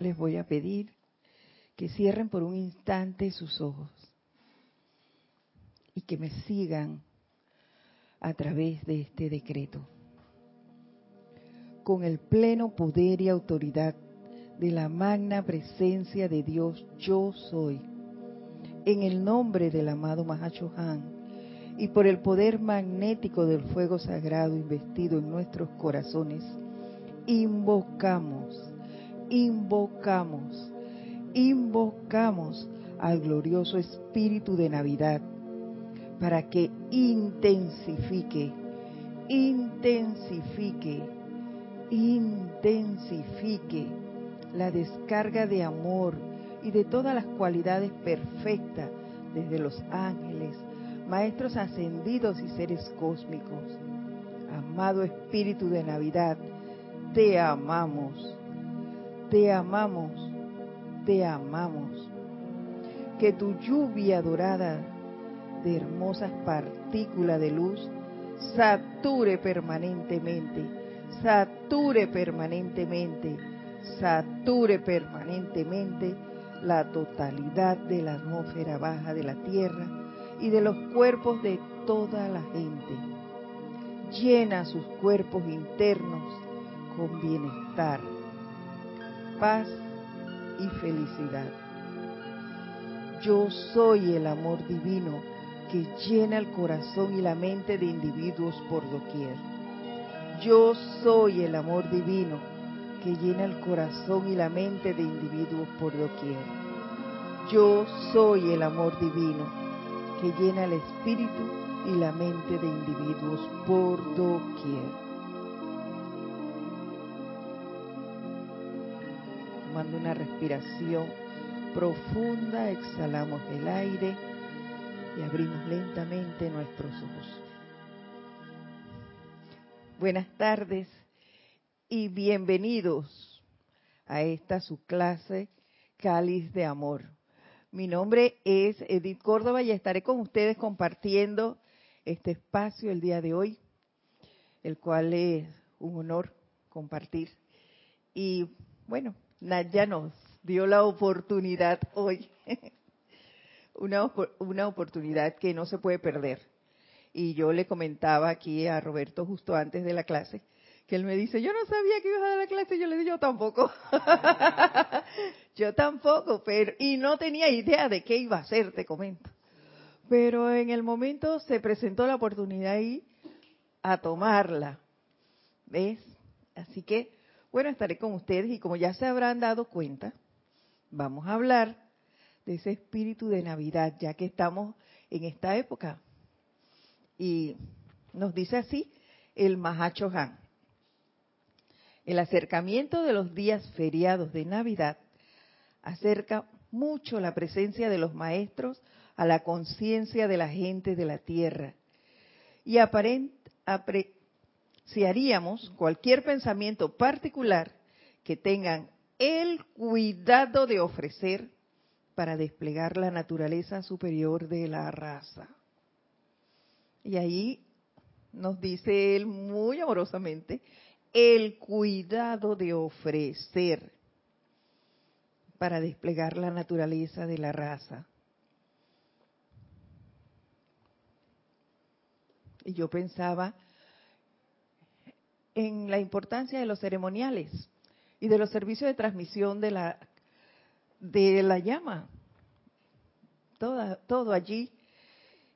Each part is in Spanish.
les voy a pedir que cierren por un instante sus ojos y que me sigan a través de este decreto. Con el pleno poder y autoridad de la magna presencia de Dios, yo soy. En el nombre del amado Mahachohan y por el poder magnético del fuego sagrado investido en nuestros corazones, invocamos, invocamos, invocamos al glorioso Espíritu de Navidad para que intensifique, intensifique, intensifique la descarga de amor y de todas las cualidades perfectas desde los ángeles, maestros ascendidos y seres cósmicos. Amado Espíritu de Navidad, te amamos, te amamos, te amamos. Que tu lluvia dorada de hermosas partículas de luz sature permanentemente, sature permanentemente, sature permanentemente la totalidad de la atmósfera baja de la Tierra y de los cuerpos de toda la gente. Llena sus cuerpos internos con bienestar, paz y felicidad. Yo soy el amor divino que llena el corazón y la mente de individuos por doquier. Yo soy el amor divino que llena el corazón y la mente de individuos por doquier. Yo soy el amor divino que llena el espíritu y la mente de individuos por doquier. Tomando una respiración profunda, exhalamos el aire y abrimos lentamente nuestros ojos. Buenas tardes y bienvenidos a esta su clase Cáliz de Amor. Mi nombre es Edith Córdoba y estaré con ustedes compartiendo este espacio el día de hoy, el cual es un honor compartir. Y bueno, Nadia nos dio la oportunidad hoy, una, una oportunidad que no se puede perder. Y yo le comentaba aquí a Roberto justo antes de la clase, que él me dice, yo no sabía que ibas a dar la clase, yo le digo, yo tampoco. yo tampoco, pero, y no tenía idea de qué iba a hacer, te comento. Pero en el momento se presentó la oportunidad ahí a tomarla. ¿Ves? Así que, bueno, estaré con ustedes y como ya se habrán dado cuenta, vamos a hablar de ese espíritu de Navidad, ya que estamos en esta época. Y nos dice así el Mahacho Han. El acercamiento de los días feriados de Navidad acerca mucho la presencia de los maestros a la conciencia de la gente de la tierra. Y apreciaríamos cualquier pensamiento particular que tengan el cuidado de ofrecer para desplegar la naturaleza superior de la raza. Y ahí nos dice él muy amorosamente, el cuidado de ofrecer para desplegar la naturaleza de la raza. Y yo pensaba en la importancia de los ceremoniales y de los servicios de transmisión de la de la llama. todo allí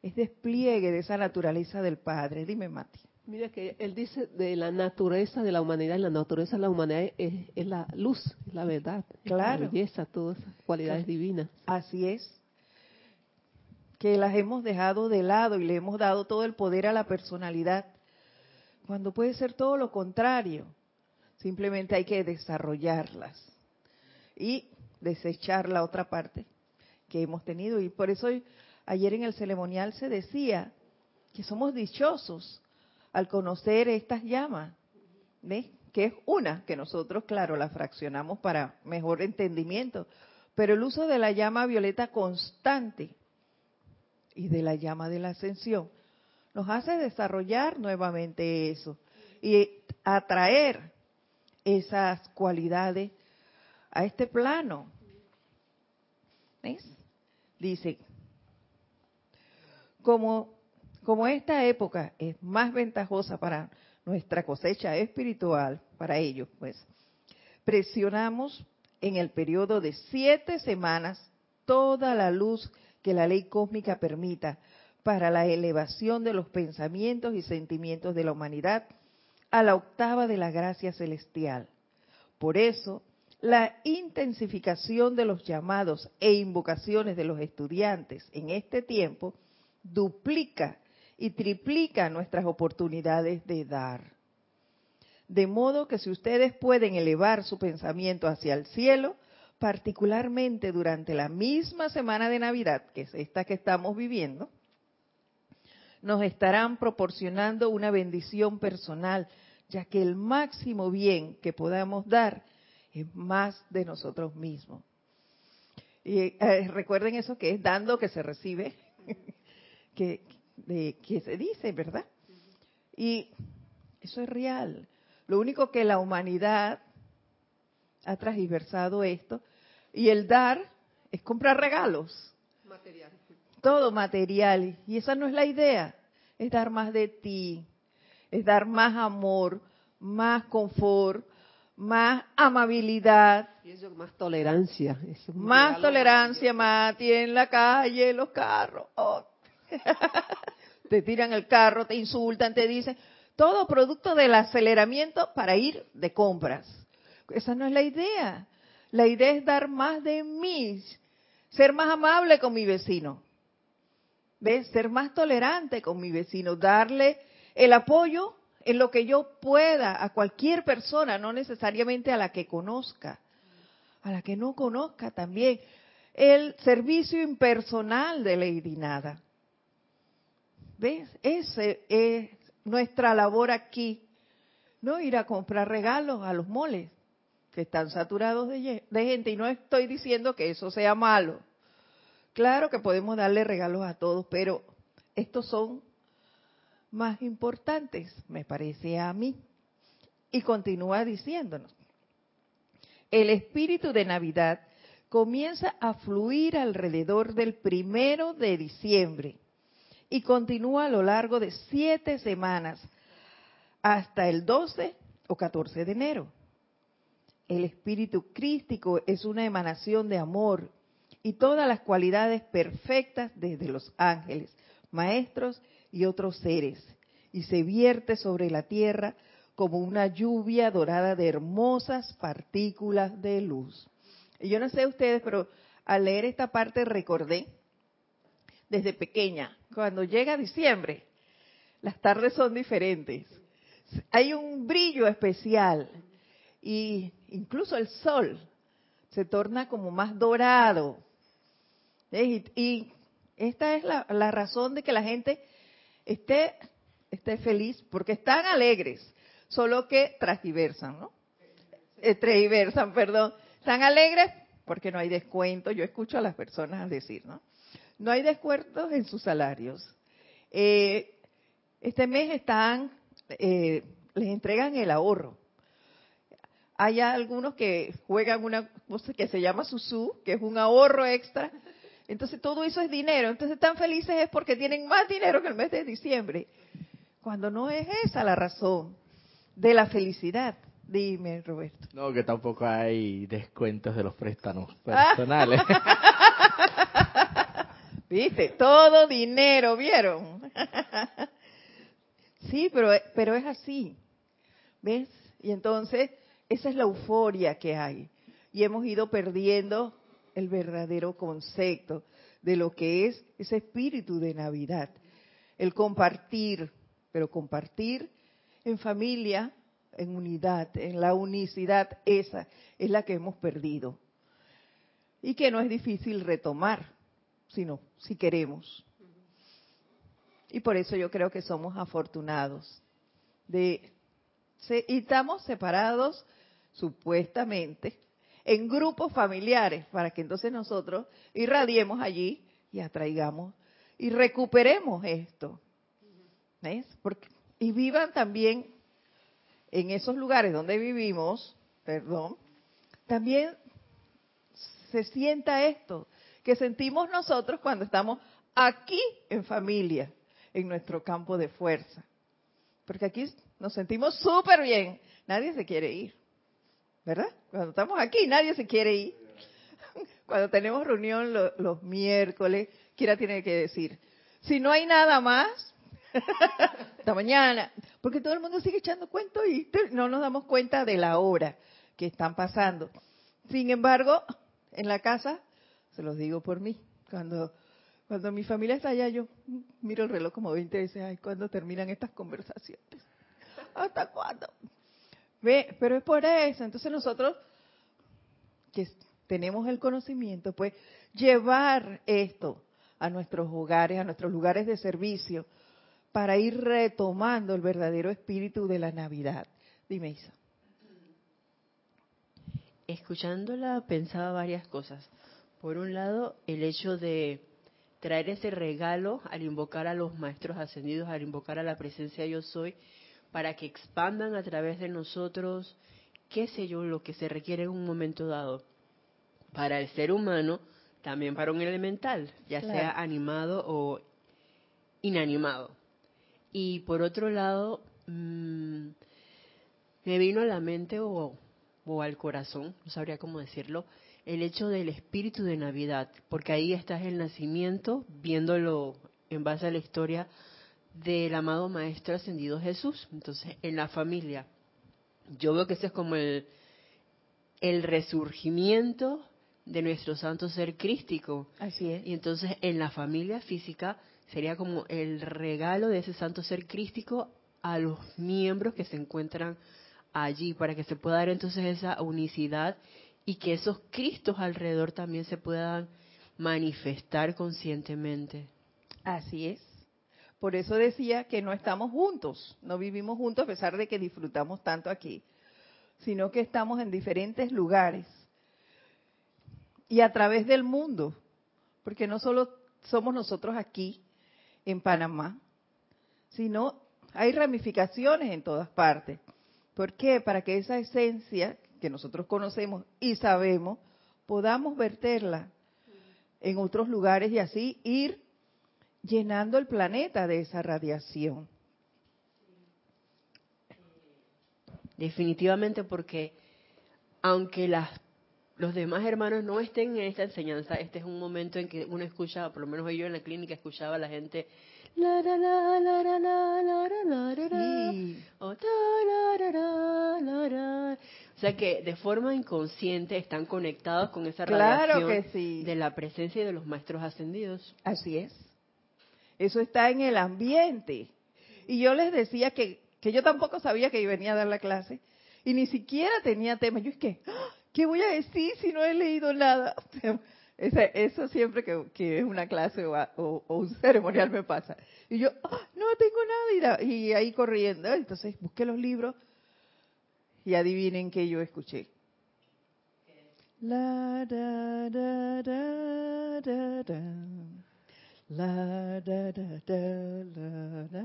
es despliegue de esa naturaleza del Padre. Dime, Mati. Mira que él dice de la naturaleza de la humanidad, y la naturaleza de la humanidad es, la luz, la verdad, la belleza, todas esas cualidades divinas. Así es. Que las hemos dejado de lado y le hemos dado todo el poder a la personalidad, cuando puede ser todo lo contrario. Simplemente hay que desarrollarlas y desechar la otra parte que hemos tenido. Y por eso ayer en el ceremonial se decía que somos dichosos al conocer estas llamas, ¿ves? Que es una que nosotros, claro, la fraccionamos para mejor entendimiento, pero el uso de la llama violeta constante y de la llama de la ascensión nos hace desarrollar nuevamente eso y atraer esas cualidades a este plano. ¿Ves? Dice, como, como esta época es más ventajosa para nuestra cosecha espiritual, para ellos, pues, presionamos en el periodo de siete semanas toda la luz que la ley cósmica permita para la elevación de los pensamientos y sentimientos de la humanidad a la octava de la gracia celestial. Por eso, la intensificación de los llamados e invocaciones de los estudiantes en este tiempo duplica y triplica nuestras oportunidades de dar. De modo que si ustedes pueden elevar su pensamiento hacia el cielo, particularmente durante la misma semana de Navidad, que es esta que estamos viviendo, nos estarán proporcionando una bendición personal, ya que el máximo bien que podamos dar es más de nosotros mismos. Y eh, recuerden eso que es dando que se recibe, que, que se dice, ¿verdad? Y eso es real. Lo único que la humanidad ha transversado esto y el dar es comprar regalos. Material. Todo material. Y esa no es la idea. Es dar más de ti. Es dar más amor, más confort, más amabilidad. Y eso, más tolerancia. más tolerancia, más en la calle, los carros. Oh. te tiran el carro, te insultan, te dicen. Todo producto del aceleramiento para ir de compras. Esa no es la idea. La idea es dar más de mí, ser más amable con mi vecino. ¿Ves? Ser más tolerante con mi vecino, darle el apoyo en lo que yo pueda a cualquier persona, no necesariamente a la que conozca, a la que no conozca también. El servicio impersonal de Lady Nada. ¿Ves? Esa es nuestra labor aquí. No ir a comprar regalos a los moles que están saturados de, gente y no estoy diciendo que eso sea malo. Claro que podemos darle regalos a todos, pero estos son más importantes, me parece a mí. Y continúa diciéndonos, el espíritu de Navidad comienza a fluir alrededor del primero de diciembre y continúa a lo largo de siete semanas hasta el 12 o 14 de enero. El espíritu crístico es una emanación de amor y todas las cualidades perfectas desde los ángeles, maestros y otros seres, y se vierte sobre la tierra como una lluvia dorada de hermosas partículas de luz. Y yo no sé ustedes, pero al leer esta parte recordé desde pequeña, cuando llega diciembre, las tardes son diferentes. Hay un brillo especial y incluso el sol se torna como más dorado. Y, esta es la, razón de que la gente esté, esté feliz, porque están alegres, solo que transversan, ¿no? Eh, perdón. Están alegres porque no hay descuento. Yo escucho a las personas decir, ¿no? No hay descuentos en sus salarios. Eh, este mes están, eh, les entregan el ahorro hay algunos que juegan una cosa que se llama susú, que es un ahorro extra. Entonces todo eso es dinero. Entonces están felices es porque tienen más dinero que el mes de diciembre. Cuando no es esa la razón de la felicidad. Dime, Roberto. No, que tampoco hay descuentos de los préstamos personales. Viste, todo dinero, ¿vieron? sí, pero, pero es así. ¿Ves? Y entonces esa es la euforia que hay. Y hemos ido perdiendo el verdadero concepto de lo que es ese espíritu de Navidad. El compartir, pero compartir en familia, en unidad, en la unicidad, esa es la que hemos perdido. Y que no es difícil retomar, sino si queremos. Y por eso yo creo que somos afortunados de y estamos separados supuestamente, en grupos familiares, para que entonces nosotros irradiemos allí y atraigamos y recuperemos esto. ¿Ves? Y vivan también en esos lugares donde vivimos, perdón, también se sienta esto que sentimos nosotros cuando estamos aquí en familia, en nuestro campo de fuerza. Porque aquí nos sentimos súper bien. Nadie se quiere ir. ¿Verdad? Cuando estamos aquí, nadie se quiere ir. Cuando tenemos reunión los miércoles, quiera tiene que decir, si no hay nada más, hasta mañana. Porque todo el mundo sigue echando cuentos y no nos damos cuenta de la hora que están pasando. Sin embargo, en la casa, se los digo por mí, cuando cuando mi familia está allá, yo miro el reloj como 20 veces, ay, ¿cuándo terminan estas conversaciones? ¿Hasta cuándo? Ve, pero es por eso. Entonces nosotros, que tenemos el conocimiento, pues llevar esto a nuestros hogares, a nuestros lugares de servicio, para ir retomando el verdadero espíritu de la Navidad. Dime, Isa. Escuchándola pensaba varias cosas. Por un lado, el hecho de traer ese regalo al invocar a los maestros ascendidos, al invocar a la presencia yo soy, para que expandan a través de nosotros, qué sé yo, lo que se requiere en un momento dado. Para el ser humano, también para un elemental, ya sea animado o inanimado. Y por otro lado, mm, me vino a la mente o, o al corazón, no sabría cómo decirlo, el hecho del espíritu de Navidad, porque ahí estás el nacimiento, viéndolo en base a la historia del amado Maestro Ascendido Jesús. Entonces, en la familia, yo veo que ese es como el, el resurgimiento de nuestro santo ser crístico. Así es. Y entonces, en la familia física, sería como el regalo de ese santo ser crístico a los miembros que se encuentran allí, para que se pueda dar entonces esa unicidad y que esos Cristos alrededor también se puedan manifestar conscientemente. Así es. Por eso decía que no estamos juntos, no vivimos juntos a pesar de que disfrutamos tanto aquí, sino que estamos en diferentes lugares y a través del mundo, porque no solo somos nosotros aquí en Panamá, sino hay ramificaciones en todas partes. ¿Por qué? Para que esa esencia que nosotros conocemos y sabemos, podamos verterla en otros lugares y así ir llenando el planeta de esa radiación. Definitivamente porque aunque las, los demás hermanos no estén en esta enseñanza, este es un momento en que uno escucha, por lo menos yo en la clínica escuchaba a la gente la la la la la la la la la o sea que de forma inconsciente están conectados con esa claro radiación de la presencia de los maestros ascendidos. Así es. Eso está en el ambiente. Y yo les decía que, que yo tampoco sabía que venía a dar la clase y ni siquiera tenía tema. Yo es que, ¡ah! ¿qué voy a decir si no he leído nada? Eso siempre que, es una clase o, un ceremonial me pasa. Y yo, ¡ah! no tengo nada. y ahí corriendo. Entonces busqué los libros y adivinen que yo escuché. La. La, da, da, da, da,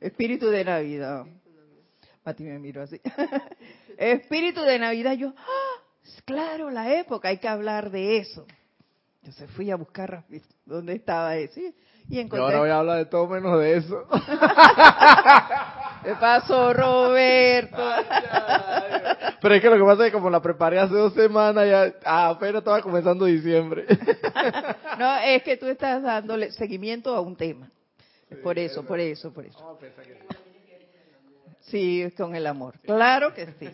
Espíritu de Navidad. Mati me miro así. Espíritu de Navidad. Yo, ¡ah! claro, la época, hay que hablar de eso. Entonces fui a buscar dónde estaba eso. Y, encontré... ahora voy a hablar de todo menos de eso. ¿Qué pasó, Roberto? Pero es que lo que pasa es que como la preparé hace dos semanas, ya ah, apenas estaba comenzando diciembre. no, es que tú estás dándole seguimiento a un tema. por eso, por eso, por eso. Sí, con el amor. Claro que sí.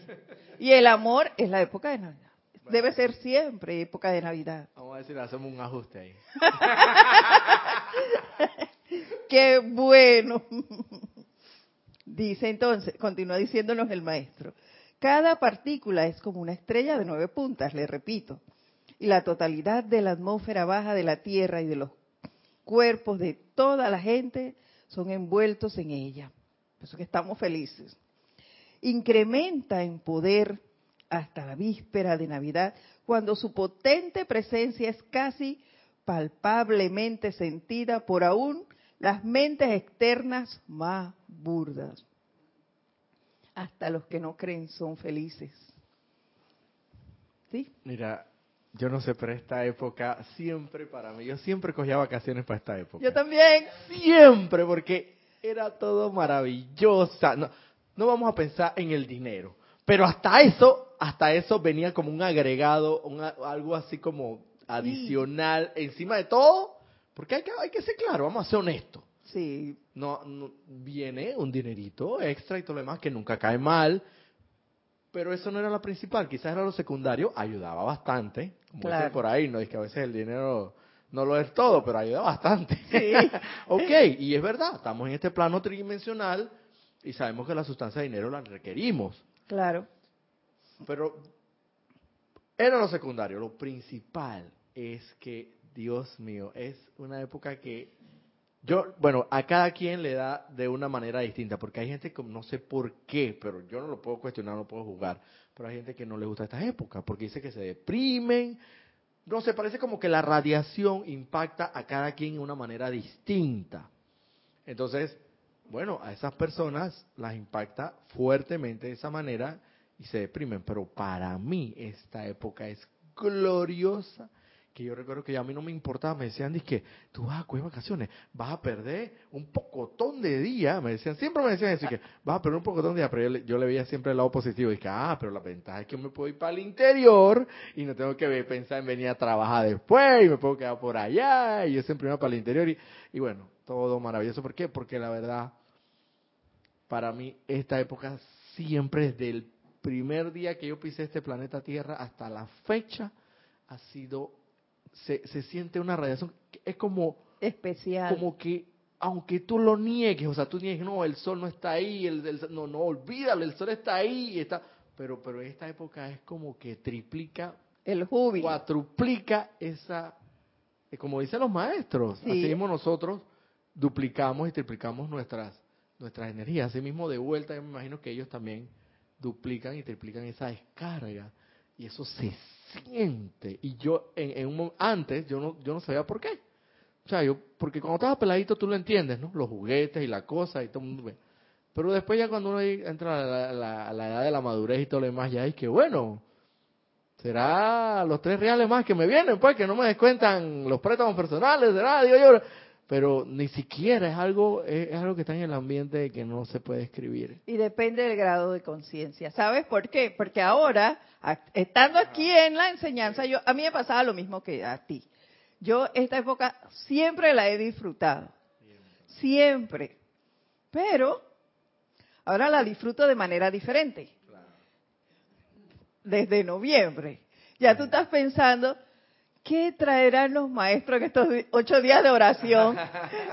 Y el amor es la época de Navidad. Debe ser siempre época de Navidad. Vamos a decir, hacemos un ajuste ahí. Qué bueno. Dice entonces, continúa diciéndonos el maestro, cada partícula es como una estrella de nueve puntas, le repito, y la totalidad de la atmósfera baja de la Tierra y de los cuerpos de toda la gente son envueltos en ella. Por eso que estamos felices. Incrementa en poder hasta la víspera de Navidad, cuando su potente presencia es casi palpablemente sentida por aún las mentes externas más burdas. Hasta los que no creen son felices. ¿Sí? Mira, yo no sé, pero esta época siempre para mí, yo siempre cogía vacaciones para esta época. Yo también. Siempre, porque era todo maravilloso. No, no vamos a pensar en el dinero, pero hasta eso, hasta eso venía como un agregado, algo así como adicional encima de todo, porque hay que, hay que ser claro, vamos a ser honestos. Sí. No, viene un dinerito extra y todo lo demás que nunca cae mal, pero eso no era lo principal, quizás era lo secundario, ayudaba bastante, como claro. por ahí, no es que a veces el dinero no lo es todo, pero ayuda bastante. Sí. ok, y es verdad, estamos en este plano tridimensional y sabemos que la sustancia de dinero la requerimos. Claro. Pero era lo secundario, lo principal es que, Dios mío, es una época que yo, bueno, a cada quien le da de una manera distinta, porque hay gente que no sé por qué, pero yo no lo puedo cuestionar, no lo puedo jugar, pero hay gente que no le gusta esta época, porque dice que se deprimen, no sé, parece como que la radiación impacta a cada quien de una manera distinta. Entonces, bueno, a esas personas las impacta fuertemente de esa manera y se deprimen, pero para mí esta época es gloriosa que yo recuerdo que a mí no me importaba, me decían, que tú vas a coger vacaciones, vas a perder un pocotón de días, me decían, siempre me decían eso, que vas a perder un pocotón de días, pero yo le, veía siempre el lado positivo, y que, ah, pero la ventaja es que yo me puedo ir para el interior y no tengo que pensar en venir a trabajar después, y me puedo quedar por allá, y yo siempre iba para el interior, y, y bueno, todo maravilloso. ¿Por qué? Porque la verdad, para mí, esta época siempre, desde el primer día que yo pisé este planeta Tierra hasta la fecha, ha sido se, se siente una radiación, es como... Especial. Como que, aunque tú lo niegues, o sea, tú niegues, no, el sol no está ahí, el, no, no, olvídalo, el sol está ahí, está... Pero, pero esta época es como que triplica... El júbilo. Cuatruplica esa... Eh, como dicen los maestros, así mismo nosotros duplicamos y triplicamos nuestras nuestras energías. Así mismo de vuelta, yo me imagino que ellos también duplican y triplican esa descarga. Y eso se siente. Y yo, en, un antes, yo no, yo no sabía por qué. O sea, yo, porque cuando estaba peladito tú lo entiendes, ¿no? Los juguetes y la cosa y todo el mundo. Pero después ya cuando uno entra a la, edad de la madurez y todo lo demás, ya es que bueno, será los tres reales más que me vienen, pues, que no me descuentan los préstamos personales, será, digo yo. Pero ni siquiera es algo, es, algo que está en el ambiente que no se puede escribir. Y depende del grado de conciencia. ¿Sabes por qué? Porque ahora estando aquí en la enseñanza, yo a mí me pasaba lo mismo que a ti. Yo esta época siempre la he disfrutado. Siempre. Pero ahora la disfruto de manera diferente. Desde noviembre. Ya tú estás pensando, ¿qué traerán los maestros en estos ocho días de oración?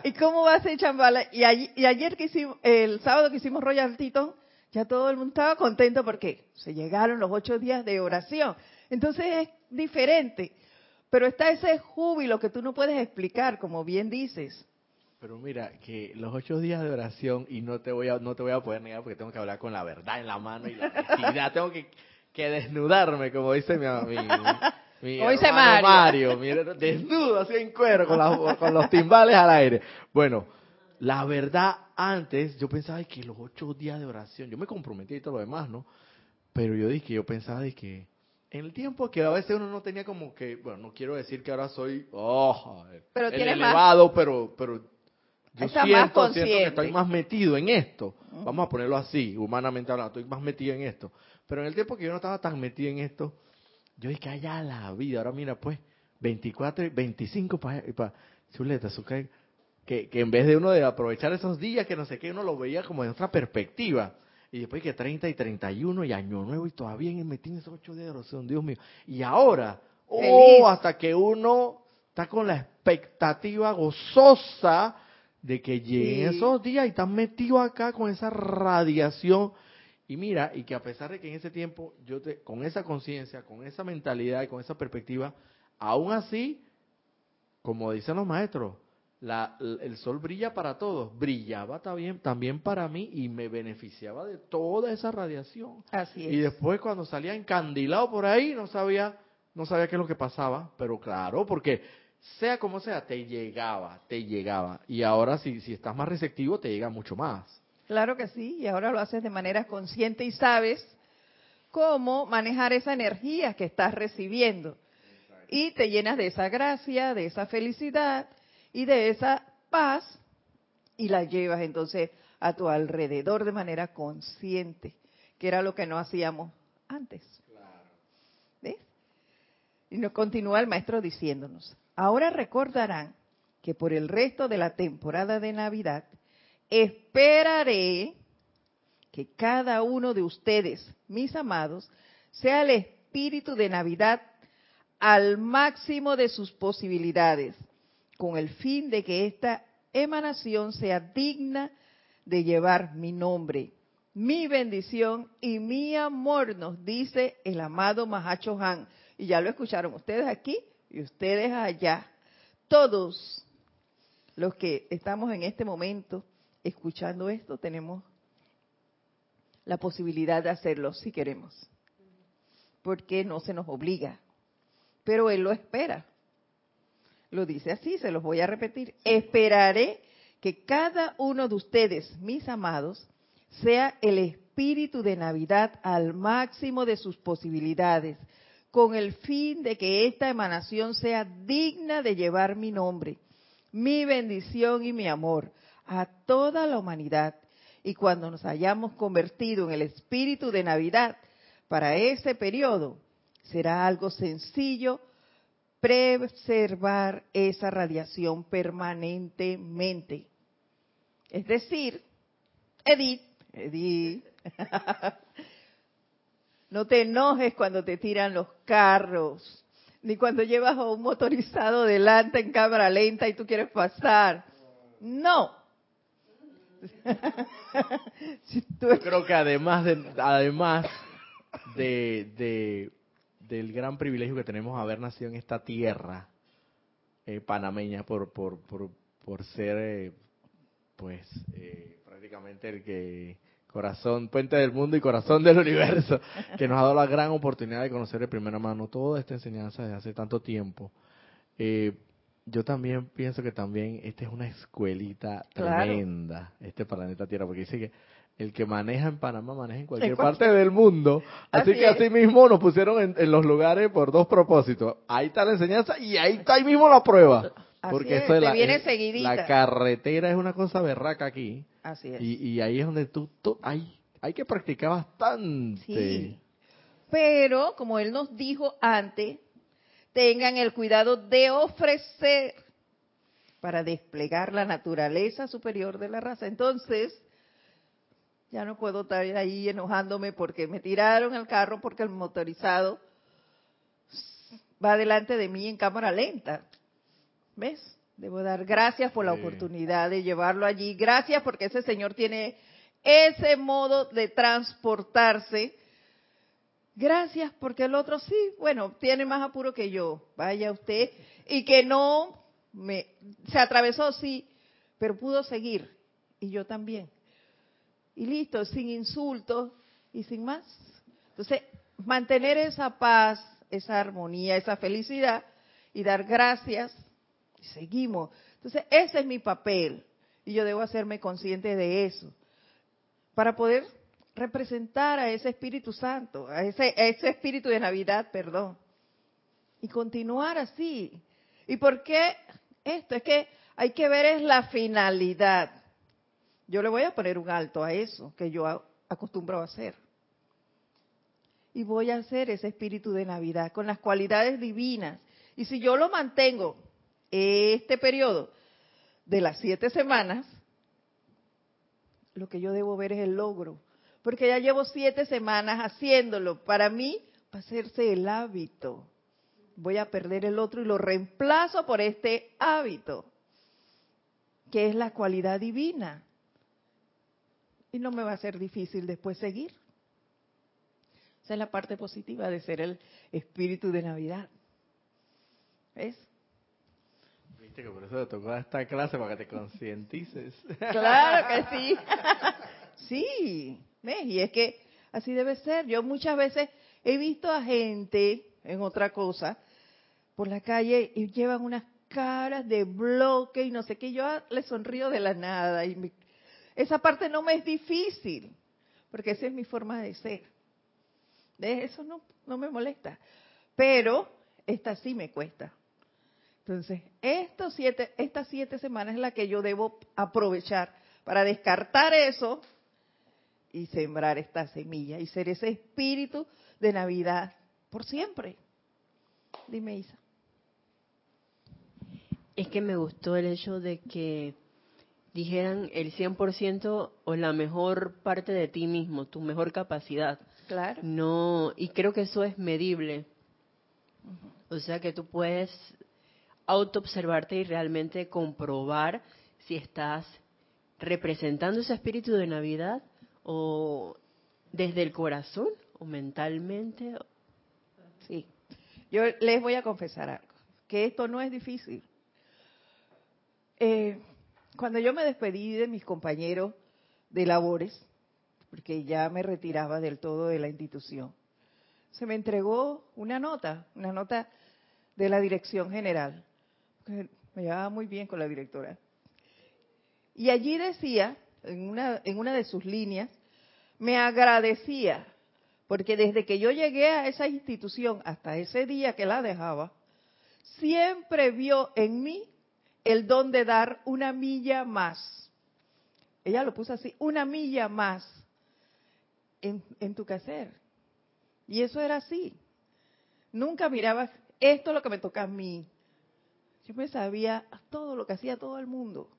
¿Y cómo va a ser chambala? Y, ayer, que hicimos, el sábado que hicimos Royal Tito, ya todo el mundo estaba contento porque se llegaron los ocho días de oración. Entonces es diferente, pero está ese júbilo que tú no puedes explicar, como bien dices. Pero mira, que los ocho días de oración, y no te voy a, no te voy a poder negar porque tengo que hablar con la verdad en la mano y la honestidad, tengo que, que, desnudarme, como dice mi, mi, mi Mario. Mario desnudo así en cuero, con, con los timbales al aire. Bueno, la verdad, antes yo pensaba que los ocho días de oración, yo me comprometí y todo lo demás, ¿no? Pero yo dije, yo pensaba de que en el tiempo que a veces uno no tenía como que, bueno, no quiero decir que ahora soy, oh, pero el elevado, pero, pero yo siento, siento, que estoy más metido en esto. Vamos a ponerlo así, humanamente hablando, estoy más metido en esto. Pero en el tiempo que yo no estaba tan metido en esto, yo dije, allá la vida, ahora mira pues, 24 y 25 para, pa, azúcar que, en vez de uno de aprovechar esos días que no sé qué, uno lo veía como de otra perspectiva. Y después que 30 y 31 y Año Nuevo y todavía metí en esos ocho días de oración, Dios mío. Y ahora, oh, hasta que uno está con la expectativa gozosa de que lleguen esos días y está metido acá con esa radiación. Y mira, y que a pesar de que en ese tiempo yo te, con esa conciencia, con esa mentalidad y con esa perspectiva, aún así, como dicen los maestros, la, el sol brilla para todos, brillaba también, también para mí y me beneficiaba de toda esa radiación. Así es. Y después cuando salía encandilado por ahí, no sabía, no sabía qué es lo que pasaba, pero claro, porque sea como sea, te llegaba, te llegaba. Y ahora si, si estás más receptivo, te llega mucho más. Claro que sí, y ahora lo haces de manera consciente y sabes cómo manejar esa energía que estás recibiendo. Y te llenas de esa gracia, de esa felicidad y de esa paz y la llevas entonces a tu alrededor de manera consciente, que era lo que no hacíamos antes. ¿Ves? Y nos continúa el maestro diciéndonos, ahora recordarán que por el resto de la temporada de Navidad esperaré que cada uno de ustedes, mis amados, sea el espíritu de Navidad al máximo de sus posibilidades, con el fin de que esta emanación sea digna de llevar mi nombre, mi bendición y mi amor, nos dice el amado Mahacho Han. Y ya lo escucharon ustedes aquí y ustedes allá. Todos los que estamos en este momento escuchando esto, tenemos la posibilidad de hacerlo si queremos. Porque no se nos obliga. Pero Él lo espera. Lo dice así, se los voy a repetir. Esperaré que cada uno de ustedes, mis amados, sea el espíritu de Navidad al máximo de sus posibilidades, con el fin de que esta emanación sea digna de llevar mi nombre, mi bendición y mi amor a toda la humanidad. Y cuando nos hayamos convertido en el espíritu de Navidad para ese periodo, será algo sencillo preservar esa radiación permanentemente. Es decir, Edith, Edith, no te enojes cuando te tiran los carros, ni cuando llevas a un motorizado delante en cámara lenta y tú quieres pasar. No. Yo creo que además de, además de del gran privilegio que tenemos haber nacido en esta tierra eh, panameña por, por, por, ser, eh, pues, eh, prácticamente el que corazón, puente del mundo y corazón del universo, que nos ha dado la gran oportunidad de conocer de primera mano toda esta enseñanza desde hace tanto tiempo. Yo también pienso que también esta es una escuelita tremenda, este planeta Tierra, porque dice que el que maneja en Panamá maneja en cualquier parte del mundo. Así, que así mismo nos pusieron en, los lugares por dos propósitos. Ahí está la enseñanza y ahí está ahí mismo la prueba. porque es, la, viene la carretera es una cosa berraca aquí. Así es. Y, ahí es donde tú, hay, hay que practicar bastante. Sí. Pero, como él nos dijo antes, tengan el cuidado de ofrecer para desplegar la naturaleza superior de la raza. Entonces, ya no puedo estar ahí enojándome porque me tiraron el carro porque el motorizado va delante de mí en cámara lenta. ¿Ves? Debo dar gracias por la oportunidad de llevarlo allí. Gracias porque ese señor tiene ese modo de transportarse. Gracias porque el otro sí, bueno, tiene más apuro que yo. Vaya usted. Y que no me, se atravesó, sí, pero pudo seguir. Y yo también y listo, sin insultos y sin más. Entonces, mantener esa paz, esa armonía, esa felicidad y dar gracias, y seguimos. Entonces, ese es mi papel y yo debo hacerme consciente de eso para poder representar a ese Espíritu Santo, a ese, Espíritu de Navidad, perdón, y continuar así. ¿Y por qué esto? Es que hay que ver es la finalidad. Yo le voy a poner un alto a eso que yo acostumbro a hacer. Y voy a hacer ese espíritu de Navidad con las cualidades divinas. Y si yo lo mantengo este periodo de las siete semanas, lo que yo debo ver es el logro. Porque ya llevo siete semanas haciéndolo. Para mí va a hacerse el hábito. Voy a perder el otro y lo reemplazo por este hábito, que es la cualidad divina y no me va a ser difícil después seguir. Esa es la parte positiva de ser el espíritu de Navidad. ¿Ves? Viste que por eso te tocó esta clase para que te concientices. Claro que sí. sí, ¿ves? Y es que así debe ser. Yo muchas veces he visto a gente en otra cosa por la calle y llevan unas caras de bloque y no sé qué. Yo les sonrío de la nada y esa parte no me es difícil, porque esa es mi forma de ser. De eso no, no me molesta. Pero esta sí me cuesta. Entonces, siete, estas siete semanas es la que yo debo aprovechar para descartar eso y sembrar esta semilla y ser ese espíritu de Navidad por siempre. Dime, Isa. Es que me gustó el hecho de que dijeran el 100% o la mejor parte de ti mismo, tu mejor capacidad. Claro. No, y creo que eso es medible. O sea que tú puedes autoobservarte y realmente comprobar si estás representando ese espíritu de Navidad o desde el corazón o mentalmente. Sí. Yo les voy a confesar algo, que esto no es difícil. Eh, cuando yo me despedí de mis compañeros de labores, porque ya me retiraba del todo de la institución, se me entregó una nota, una nota de la dirección general, me llevaba muy bien con la directora. Y allí decía, en una, en una de sus líneas, me agradecía, porque desde que yo llegué a esa institución hasta ese día que la dejaba, siempre vio en mí el don de dar una milla más. Ella lo puso así, una milla más en, en tu quehacer. Y eso era así. Nunca miraba, esto es lo que me toca a mí. Yo me sabía todo lo que hacía todo el mundo.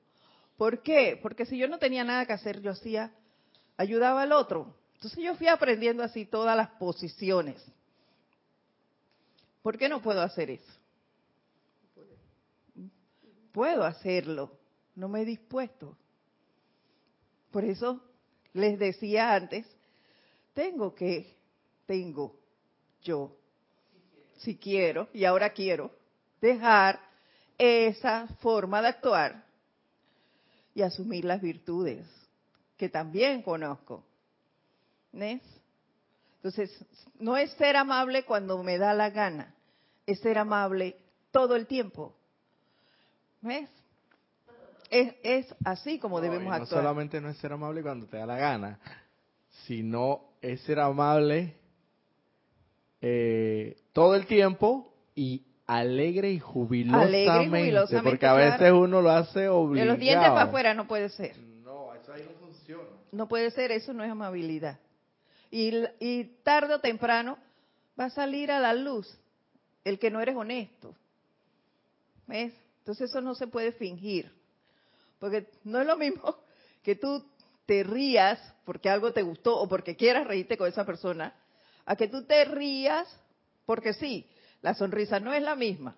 ¿Por qué? Porque si yo no tenía nada que hacer, yo hacía, ayudaba al otro. Entonces yo fui aprendiendo así todas las posiciones. ¿Por qué no puedo hacer eso? Puedo hacerlo, no me he dispuesto. Por eso les decía antes, tengo que, tengo yo, si quiero, y ahora quiero, dejar esa forma de actuar y asumir las virtudes que también conozco. ¿Ves? Entonces, no es ser amable cuando me da la gana, es ser amable todo el tiempo. ¿Ves? Es, es así como debemos actuar. No solamente no es ser amable cuando te da la gana, sino es ser amable eh, todo el tiempo y alegre y jubilosamente. porque a veces uno lo hace obligado. De los dientes para afuera no puede ser. No, eso ahí no No puede ser, eso no es amabilidad. Y, y tarde o temprano va a salir a la luz el que no eres honesto. ¿Ves? Entonces eso no se puede fingir. Porque no es lo mismo que tú te rías porque algo te gustó o porque quieras reírte con esa persona, a que tú te rías porque sí. La sonrisa no es la misma.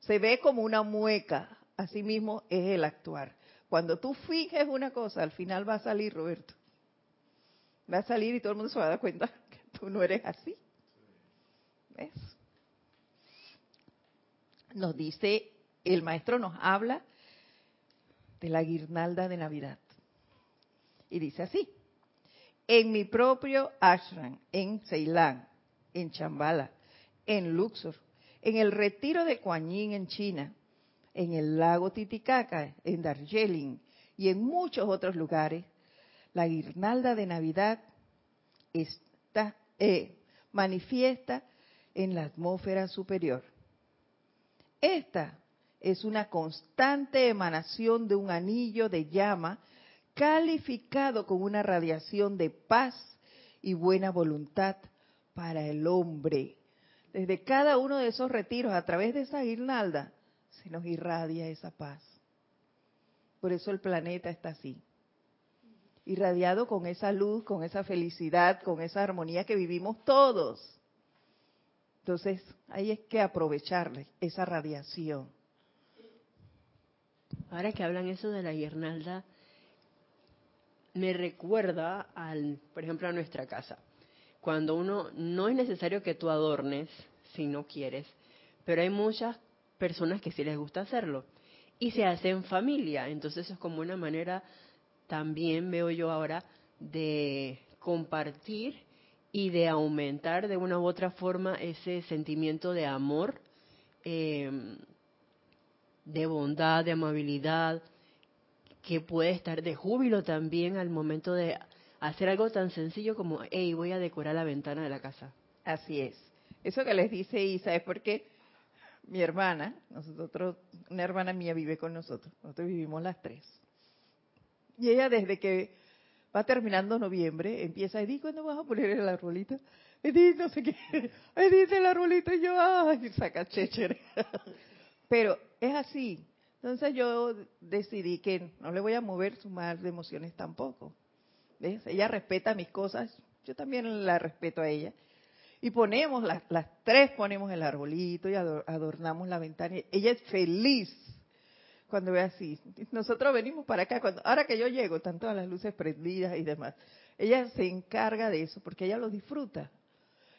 Se ve como una mueca. Así mismo es el actuar. Cuando tú finges una cosa, al final va a salir, Roberto. Va a salir y todo el mundo se va a dar cuenta que tú no eres así. ¿Ves? Nos dice, el maestro nos habla de la guirnalda de Navidad. Y dice así, en mi propio ashram, en Ceilán, en Chambala, en Luxor, en el retiro de Kuan en China, en el lago Titicaca, en Darjeeling y en muchos otros lugares, la guirnalda de Navidad está eh, manifiesta en la atmósfera superior. Esta es una constante emanación de un anillo de llama calificado con una radiación de paz y buena voluntad para el hombre desde cada uno de esos retiros, a través de esa guirnalda, se nos irradia esa paz. Por eso el planeta está así, irradiado con esa luz, con esa felicidad, con esa armonía que vivimos todos. Entonces, ahí es que aprovecharle esa radiación. Ahora que hablan eso de la guirnalda, me recuerda al, por ejemplo, a nuestra casa cuando uno no es necesario que tú adornes si no quieres, pero hay muchas personas que sí les gusta hacerlo y se hace en familia, entonces es como una manera también veo yo ahora de compartir y de aumentar de una u otra forma ese sentimiento de amor, em, de bondad, de amabilidad, que puede estar de júbilo también al momento de hacer algo tan sencillo como, hey, voy a decorar la ventana de la casa. Así es. Eso que les dice Isa es porque mi hermana, nosotros, una hermana mía vive con nosotros, nosotros vivimos las tres. Y ella desde que va terminando noviembre, empieza, Edith, ¿cuándo vas a poner el arbolito? Edith, no sé qué, Edith, el arbolito, y yo, ay, saca chéchere. Pero es así. Entonces yo decidí que no le voy a mover su mal de emociones tampoco. ¿Ves? Ella respeta mis cosas, yo también la respeto a ella. Y ponemos, las, las tres ponemos el arbolito y adornamos la ventana. Ella es feliz cuando ve así. Nosotros venimos para acá, cuando, ahora que yo llego, están todas las luces prendidas y demás. Ella se encarga de eso porque ella lo disfruta.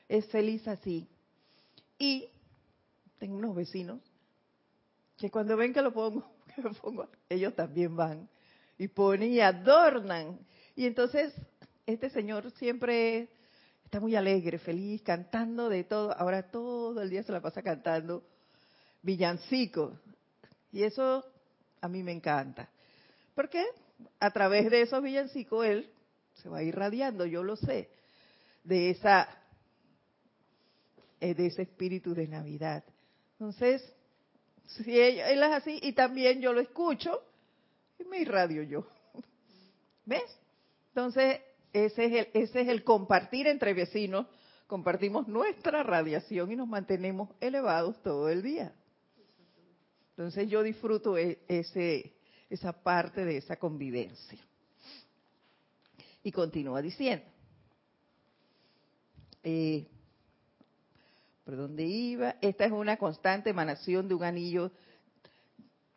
Es feliz así. Y tengo unos vecinos que cuando ven que lo pongo, que lo pongo, ellos también van y ponen y adornan. Y entonces este señor siempre está muy alegre, feliz, cantando de todo. Ahora todo el día se la pasa cantando villancicos. Y eso a mí me encanta. Porque a través de esos villancicos él se va irradiando, yo lo sé, de esa eh, de ese espíritu de Navidad. Entonces, si él, él es así y también yo lo escucho y me irradio yo. ¿Ves? Entonces, ese es, el, ese es el compartir entre vecinos. Compartimos nuestra radiación y nos mantenemos elevados todo el día. Entonces yo disfruto e, ese, esa parte de esa convivencia. Y continúa diciendo. Eh, ¿Por dónde iba? Esta es una constante emanación de un anillo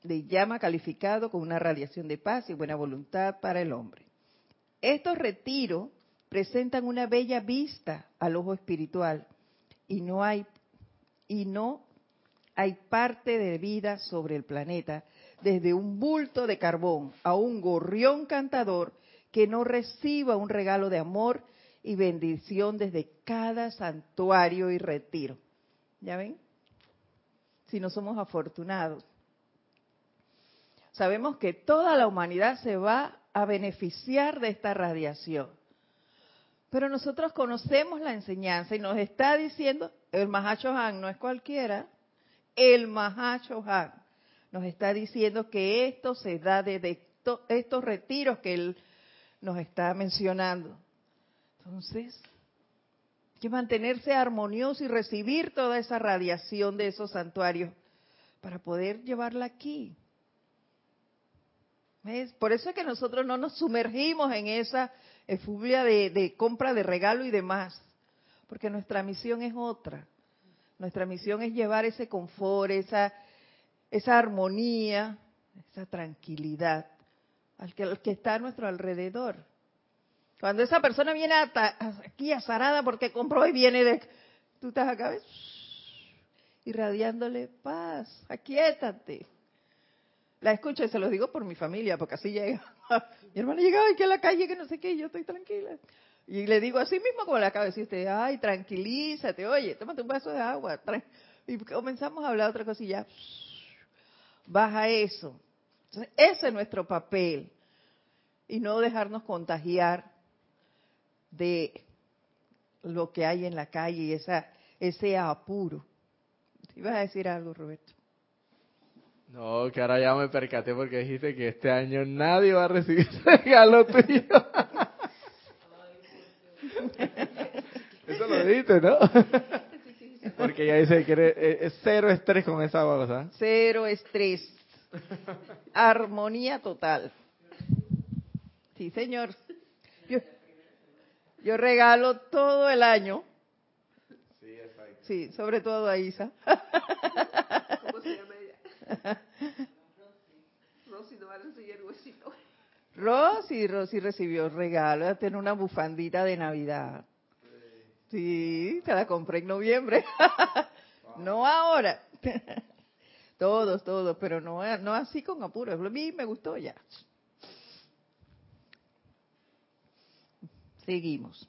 de llama calificado con una radiación de paz y buena voluntad para el hombre. Estos retiros presentan una bella vista al ojo espiritual y no hay y no hay parte de vida sobre el planeta, desde un bulto de carbón a un gorrión cantador que no reciba un regalo de amor y bendición desde cada santuario y retiro. ¿Ya ven? Si no somos afortunados. Sabemos que toda la humanidad se va a beneficiar de esta radiación. Pero nosotros conocemos la enseñanza y nos está diciendo, el Mahacho Han no es cualquiera, el Mahacho Han nos está diciendo que esto se da desde estos retiros que él nos está mencionando. Entonces, hay que mantenerse armonioso y recibir toda esa radiación de esos santuarios para poder llevarla aquí. Por eso es que nosotros no nos sumergimos en esa efubia de, compra de regalo y demás, porque nuestra misión es otra. Nuestra misión es llevar ese confort, esa, esa armonía, esa tranquilidad al que, está a nuestro alrededor. Cuando esa persona viene aquí azarada porque compró y viene de... Tú estás acá, irradiándole paz, aquíétate la escucho y se los digo por mi familia, porque así llega. mi hermana llega, ay, que a la calle, que no sé qué, yo estoy tranquila. Y le digo así mismo como le acaba de decir usted, ay, tranquilízate, oye, tómate un vaso de agua. Y comenzamos a hablar otra cosilla. Baja eso. Entonces, ese es nuestro papel. Y no dejarnos contagiar de lo que hay en la calle y esa, ese apuro. ¿Ibas a decir algo, Roberto? No, que ahora ya me percaté porque dijiste que este año nadie va a recibir regalo tuyo. Eso lo dijiste, ¿no? Porque ya dice que es cero estrés con esa cosa. Cero estrés. Armonía total. Sí, señor. Yo, yo regalo todo el año. Sí, exacto. Sí, sobre todo a Isa. Rosy no va a recibir huesito. Rosy, Rosy recibió regalo, tener una bufandita de Navidad. Sí, te la compré en noviembre. no ahora. todos, todos, pero no, no así con apuro. A mí me gustó ya. Seguimos.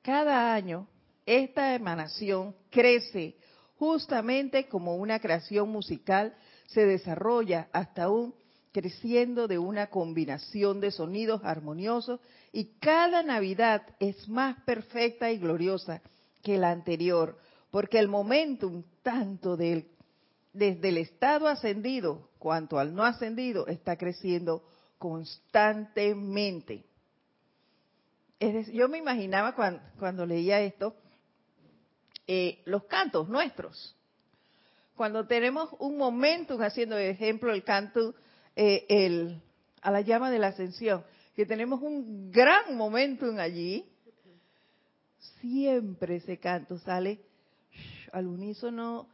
Cada año esta emanación crece justamente como una creación musical se desarrolla hasta un creciendo de una combinación de sonidos armoniosos y cada Navidad es más perfecta y gloriosa que la anterior, porque el momentum tanto del desde el estado ascendido cuanto al no ascendido está creciendo constantemente. yo me imaginaba cuando, leía esto, eh, los cantos nuestros. Cuando tenemos un momento, haciendo ejemplo el canto eh, el, a la llama de la ascensión, que tenemos un gran momentum allí, siempre ese canto sale al unísono.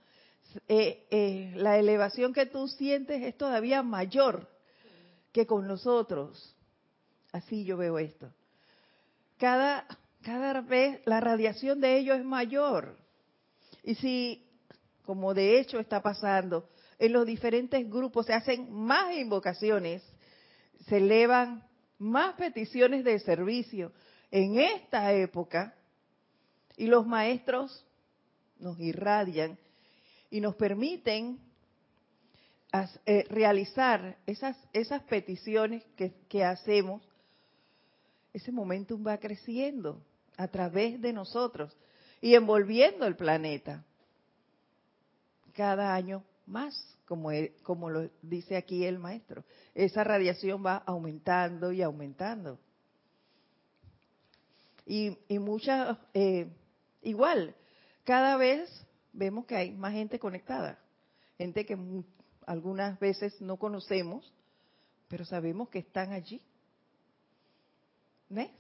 Eh, eh, la elevación que tú sientes es todavía mayor que con nosotros. Así yo veo esto. Cada, cada vez la radiación de ellos es mayor. Y si, como de hecho está pasando, en los diferentes grupos se hacen más invocaciones, se elevan más peticiones de servicio en esta época y los maestros nos irradian y nos permiten eh, realizar esas, esas peticiones que, que hacemos, ese momentum va creciendo a través de nosotros y envolviendo el planeta cada año más, como, como lo dice aquí el maestro. Esa radiación va aumentando y aumentando. Y, y muchas, eh, igual, cada vez vemos que hay más gente conectada, gente que algunas veces no conocemos, pero sabemos que están allí. ¿Ves?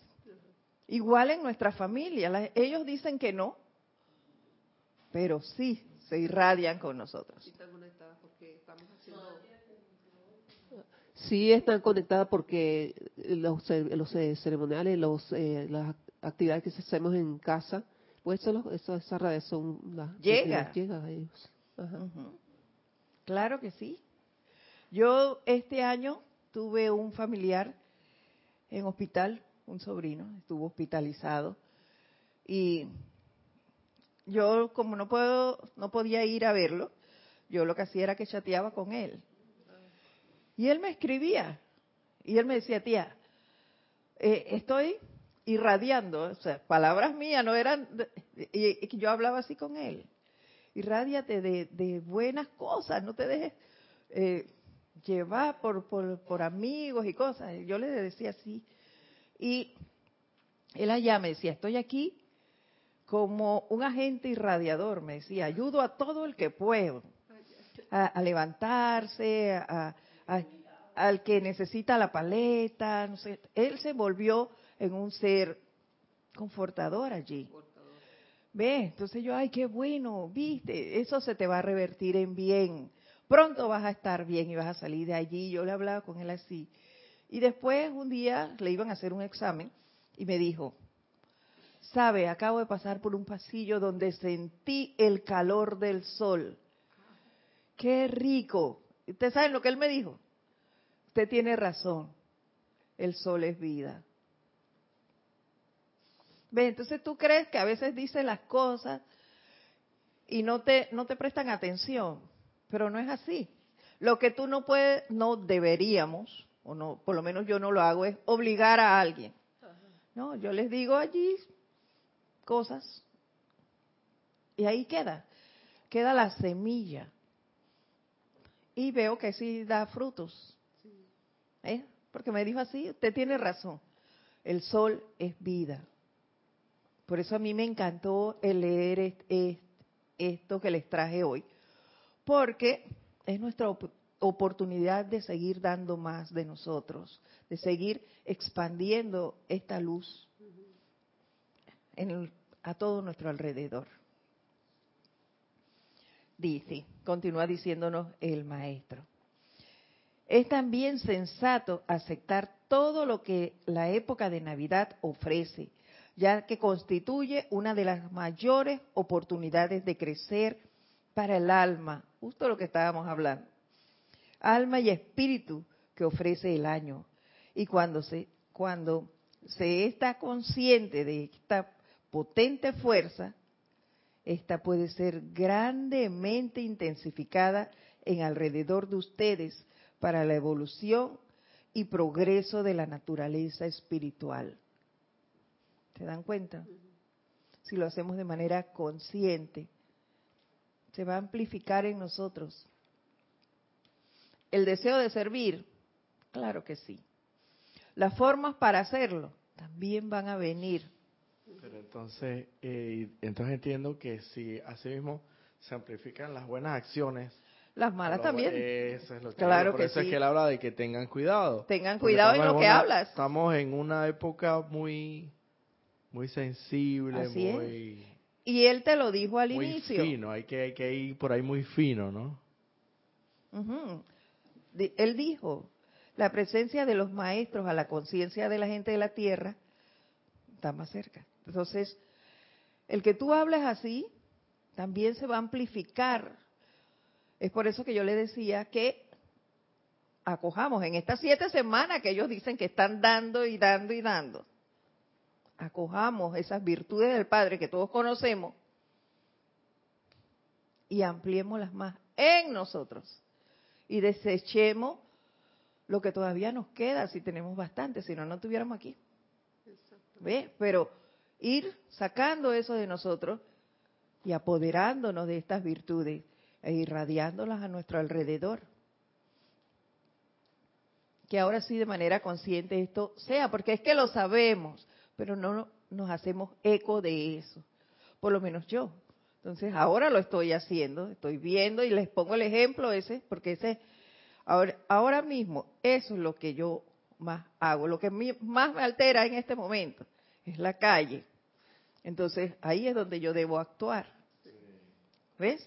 Igual en nuestra familia, ellos dicen que no, pero sí se irradian con nosotros. Sí, están conectadas porque los, los eh, ceremoniales, los, eh, las actividades que hacemos en casa, pues eso, eso esa radiación llega. llega a ellos. Claro que sí. Yo este año tuve un familiar en hospital, un sobrino, estuvo hospitalizado y yo como no puedo, no podía ir a verlo, yo lo que hacía era que chateaba con él. Y él me escribía y él me decía, tía, eh, estoy irradiando, o sea, palabras mías no eran, y, yo hablaba así con él. Irradiate de, de buenas cosas, no te dejes eh, llevar por, por, por amigos y cosas. Yo le decía así. Y él allá me decía, estoy aquí como un agente irradiador, me decía, ayudo a todo el que puedo a, levantarse, a, al que necesita la paleta. Él se volvió en un ser confortador allí. Ve, entonces yo, ay, qué bueno, viste, eso se te va a revertir en bien. Pronto vas a estar bien y vas a salir de allí. Yo le hablaba con él así. Y después un día le iban a hacer un examen y me dijo, sabe, acabo de pasar por un pasillo donde sentí el calor del sol. Qué rico. ¿Ustedes saben lo que él me dijo? Usted tiene razón. El sol es vida. ¿Ve? Entonces tú crees que a veces dices las cosas y no te, no te prestan atención, pero no es así. Lo que tú no puedes, no deberíamos, o no, por lo menos yo no lo hago, es obligar a alguien. No, yo les digo allí cosas y ahí queda, queda la semilla. Y veo que sí da frutos. ¿Eh? Porque me dijo así, usted tiene razón, el sol es vida. Por eso a mí me encantó el leer esto que les traje hoy, porque es nuestra oportunidad de seguir dando más de nosotros, de seguir expandiendo esta luz a todo nuestro alrededor. Dice, continúa diciéndonos el maestro. Es también sensato aceptar todo lo que la época de Navidad ofrece, ya que constituye una de las mayores oportunidades de crecer para el alma, justo lo que estábamos hablando, alma y espíritu que ofrece el año. Y cuando se, cuando se está consciente de esta potente fuerza, esta puede ser grandemente intensificada en alrededor de ustedes para la evolución y progreso de la naturaleza espiritual. ¿Se dan cuenta? Si lo hacemos de manera consciente, se va a amplificar en nosotros. El deseo de servir, claro que sí. Las formas para hacerlo también van a venir. Pero entonces, eh, entonces entiendo que si así mismo se amplifican las buenas acciones, las malas también. Eso es lo que claro Por que eso sí. es que él habla de que tengan cuidado. Tengan cuidado en lo que hablas. Estamos en una época muy, muy sensible, Así muy. Es. Y él te lo dijo al muy inicio. fino, hay que, hay que ir por ahí muy fino, ¿no? Él dijo, la presencia de los maestros a la conciencia de la gente de la tierra está más cerca. Entonces, el que tú hables así también se va a amplificar. Es por eso que yo le decía que acojamos en estas siete semanas que ellos dicen que están dando y dando y dando. Acojamos esas virtudes del Padre que todos conocemos y ampliémoslas más en nosotros. Y desechemos lo que todavía nos queda, si tenemos bastante, si no, no estuviéramos aquí. ¿Ves? Pero ir sacando eso de nosotros y apoderándonos de estas virtudes e irradiándolas a nuestro alrededor. Que ahora sí de manera consciente esto sea, porque es que lo sabemos, pero no nos hacemos eco de eso. Por lo menos yo. Entonces ahora lo estoy haciendo, estoy viendo y les pongo el ejemplo ese, porque ese ahora, ahora mismo eso es lo que yo más hago, lo que más me altera en este momento es la calle. Entonces ahí es donde yo debo actuar. ¿Ves?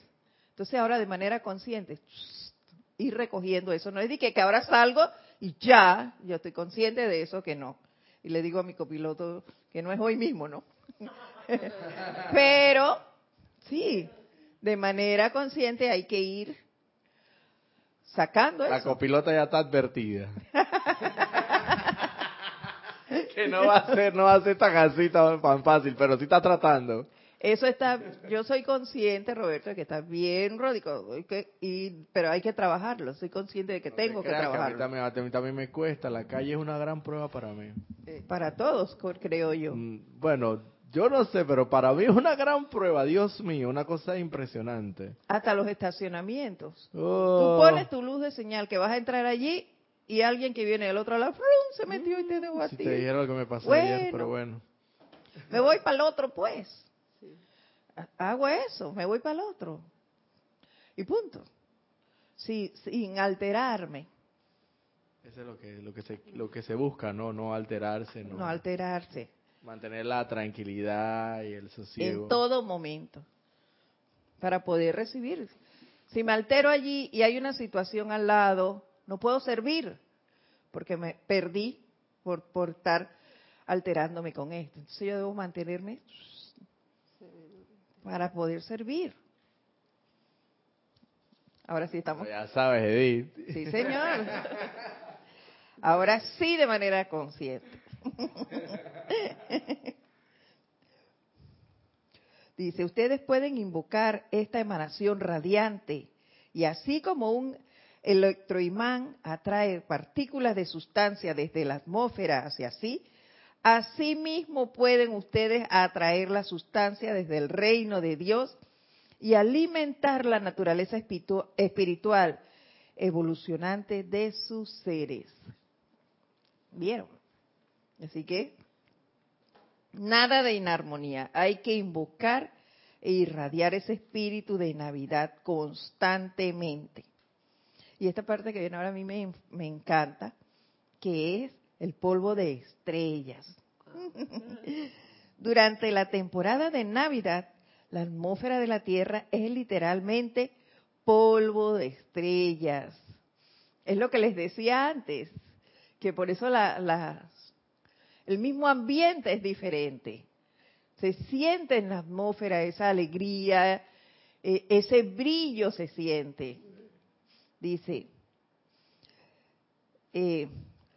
Entonces ahora de manera consciente, ir recogiendo eso. No es de que, que ahora salgo y ya, yo estoy consciente de eso, que no. Y le digo a mi copiloto que no es hoy mismo, ¿no? Pero, sí, de manera consciente hay que ir sacando La eso. La copilota ya está advertida. que no va a ser, no va a ser tan así tan fácil, pero sí está tratando. Eso está, yo soy consciente, Roberto, de que está bien radical, y, pero hay que trabajarlo. Soy consciente de que tengo que trabajarlo. Que a, mí también, me cuesta. La calle es una gran prueba para mí. Eh, para todos, creo yo. Mm, bueno, yo no sé, pero para mí es una gran prueba. Dios mío, una cosa impresionante. Hasta los estacionamientos. Oh. Tú pones tu luz de señal que vas a entrar allí y alguien que viene del otro lado se metió y te dejó a si ti. te dijeron lo que me pasó ayer, pero bueno. Me voy para el otro, pues hago eso, me voy para el otro. Y punto. Sí, sin alterarme. Eso es lo que, lo que, se, lo que se busca, ¿no? No alterarse. No, no alterarse. Mantener la tranquilidad y el sosiego. En todo momento. Para poder recibir. Si me altero allí y hay una situación al lado, no puedo servir. Porque me perdí por, por estar alterándome con esto. Entonces yo debo mantenerme para poder servir. Ahora sí estamos. Ya sabes, Edith. Sí, señor. Ahora sí de manera consciente. Dice, ustedes pueden invocar esta emanación radiante y así como un electroimán atrae partículas de sustancia desde la atmósfera hacia sí, Asimismo pueden ustedes atraer la sustancia desde el reino de Dios y alimentar la naturaleza espiritual evolucionante de sus seres. ¿Vieron? Así que nada de inarmonía. Hay que invocar e irradiar ese espíritu de Navidad constantemente. Y esta parte que viene ahora a mí me, me encanta, que es el polvo de estrellas. Durante la temporada de Navidad, la atmósfera de la Tierra es literalmente polvo de estrellas. Es lo que les decía antes, que por eso la, el mismo ambiente es diferente. Se siente en la atmósfera esa alegría, eh, ese brillo se siente. Dice, eh,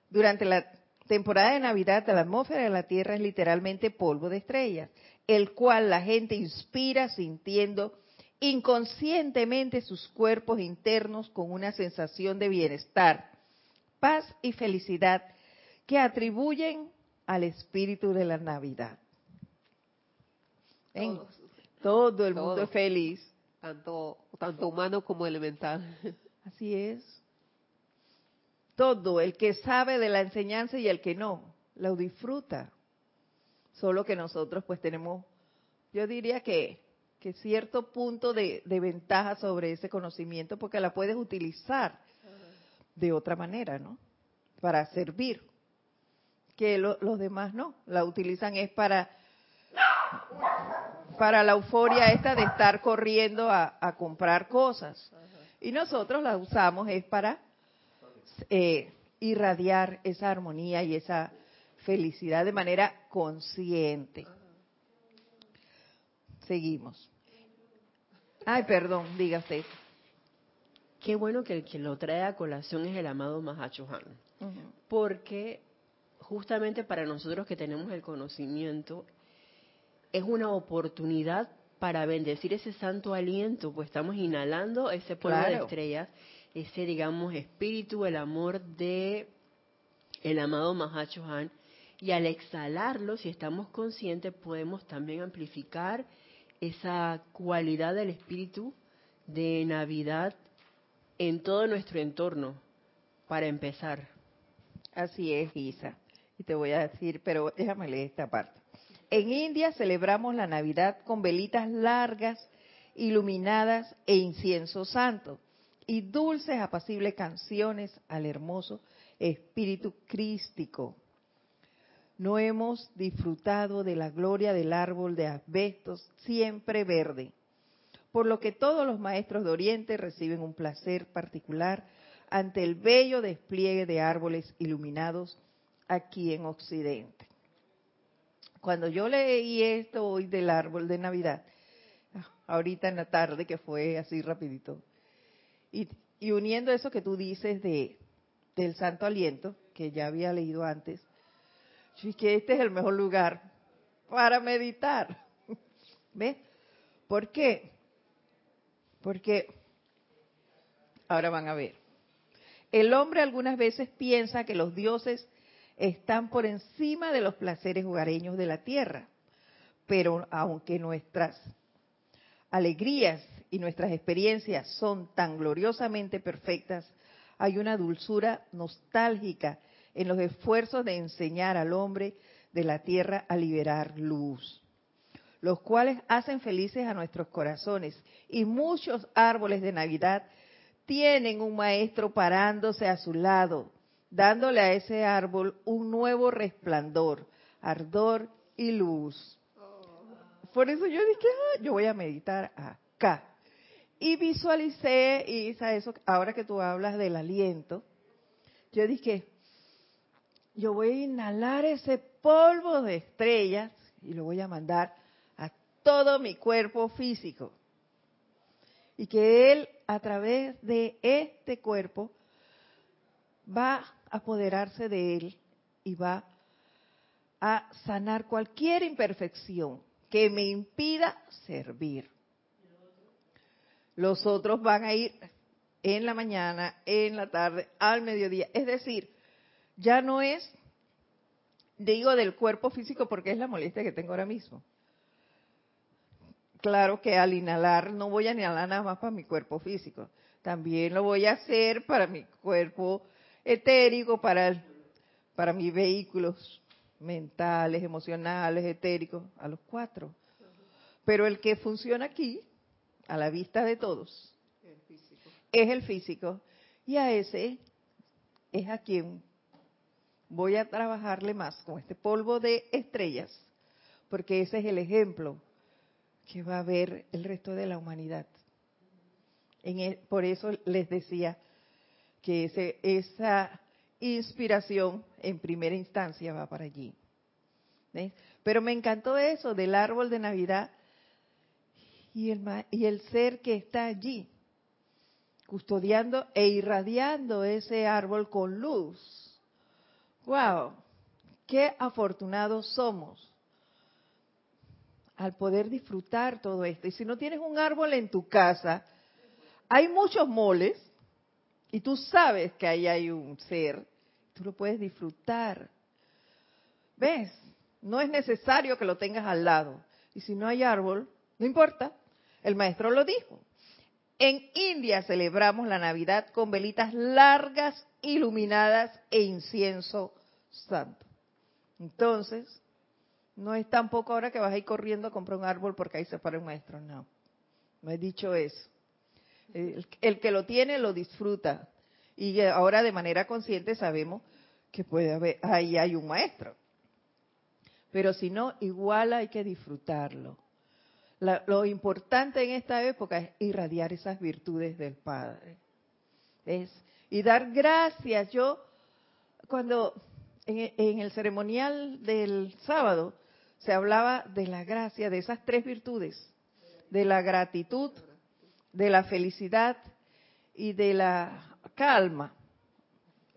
durante la temporada de Navidad, la atmósfera de la Tierra es literalmente polvo de estrellas, el cual la gente inspira sintiendo inconscientemente sus cuerpos internos con una sensación de bienestar, paz y felicidad que atribuyen al espíritu de la Navidad. todo el mundo es feliz, tanto, tanto humano como elemental. Así es. Todo, el que sabe de la enseñanza y el que no, lo disfruta. Solo que nosotros pues tenemos, yo diría que, que cierto punto de, ventaja sobre ese conocimiento porque la puedes utilizar de otra manera, ¿no? Para servir. Que los demás no, la utilizan es para para la euforia esta de estar corriendo a, comprar cosas. Y nosotros la usamos es para eh, irradiar esa armonía y esa felicidad de manera consciente. Seguimos. Ay, perdón, diga usted. Qué bueno que el que lo trae a colación es el amado Mahacho Han. Porque justamente para nosotros que tenemos el conocimiento, es una oportunidad para bendecir ese santo aliento, pues estamos inhalando ese polvo de estrellas, ese, digamos, espíritu, el amor de el amado Mahacho Han, y al exhalarlo, si estamos conscientes, podemos también amplificar esa cualidad del espíritu de Navidad en todo nuestro entorno, para empezar. Así es, Isa. Y te voy a decir, pero déjame leer esta parte. En India celebramos la Navidad con velitas largas, iluminadas e incienso santo y dulces apacibles canciones al hermoso espíritu crístico. No hemos disfrutado de la gloria del árbol de asbestos siempre verde, por lo que todos los maestros de Oriente reciben un placer particular ante el bello despliegue de árboles iluminados aquí en Occidente cuando yo leí esto hoy del árbol de Navidad, ahorita en la tarde, que fue así rapidito, y, uniendo eso que tú dices de del Santo Aliento, que ya había leído antes, yo que este es el mejor lugar para meditar. ¿Ves? ¿Por qué? Porque, ahora van a ver, el hombre algunas veces piensa que los dioses están por encima de los placeres hogareños de la tierra. Pero aunque nuestras alegrías y nuestras experiencias son tan gloriosamente perfectas, hay una dulzura nostálgica en los esfuerzos de enseñar al hombre de la tierra a liberar luz, los cuales hacen felices a nuestros corazones. Y muchos árboles de Navidad tienen un maestro parándose a su lado, dándole a ese árbol un nuevo resplandor, ardor y luz. Por eso yo dije, ah, yo voy a meditar acá. Y visualicé, y eso, ahora que tú hablas del aliento, yo dije, yo voy a inhalar ese polvo de estrellas y lo voy a mandar a todo mi cuerpo físico. Y que él, a través de este cuerpo, va apoderarse de él y va a sanar cualquier imperfección que me impida servir. Los otros van a ir en la mañana, en la tarde, al mediodía. Es decir, ya no es, digo, del cuerpo físico porque es la molestia que tengo ahora mismo. Claro que al inhalar no voy a inhalar nada más para mi cuerpo físico, también lo voy a hacer para mi cuerpo etérico para, para mis vehículos mentales, emocionales, etéricos, a los cuatro. Pero el que funciona aquí, a la vista de todos, es el físico. Y a ese es a quien voy a trabajarle más con este polvo de estrellas, porque ese es el ejemplo que va a ver el resto de la humanidad. En por eso les decía, que ese, esa inspiración en primera instancia va para allí. Pero me encantó eso del árbol de Navidad y el, y el ser que está allí, custodiando e irradiando ese árbol con luz. ¡Wow! ¡Qué afortunados somos! al poder disfrutar todo esto. Y si no tienes un árbol en tu casa, hay muchos moles y tú sabes que ahí hay un ser, tú lo puedes disfrutar. ¿Ves? No es necesario que lo tengas al lado. Y si no hay árbol, no importa. El maestro lo dijo. En India celebramos la Navidad con velitas largas, iluminadas e incienso santo. Entonces, no es tampoco ahora que vas a ir corriendo a comprar un árbol porque ahí se para un maestro, no. No he dicho eso. El, el, que lo tiene lo disfruta. Y ahora de manera consciente sabemos que puede haber, ahí hay un maestro. Pero si no, igual hay que disfrutarlo. lo importante en esta época es irradiar esas virtudes del Padre. ¿Ves? Y dar gracias. Yo, cuando en, el ceremonial del sábado se hablaba de la gracia, de esas tres virtudes, de la gratitud, de la felicidad y de la calma.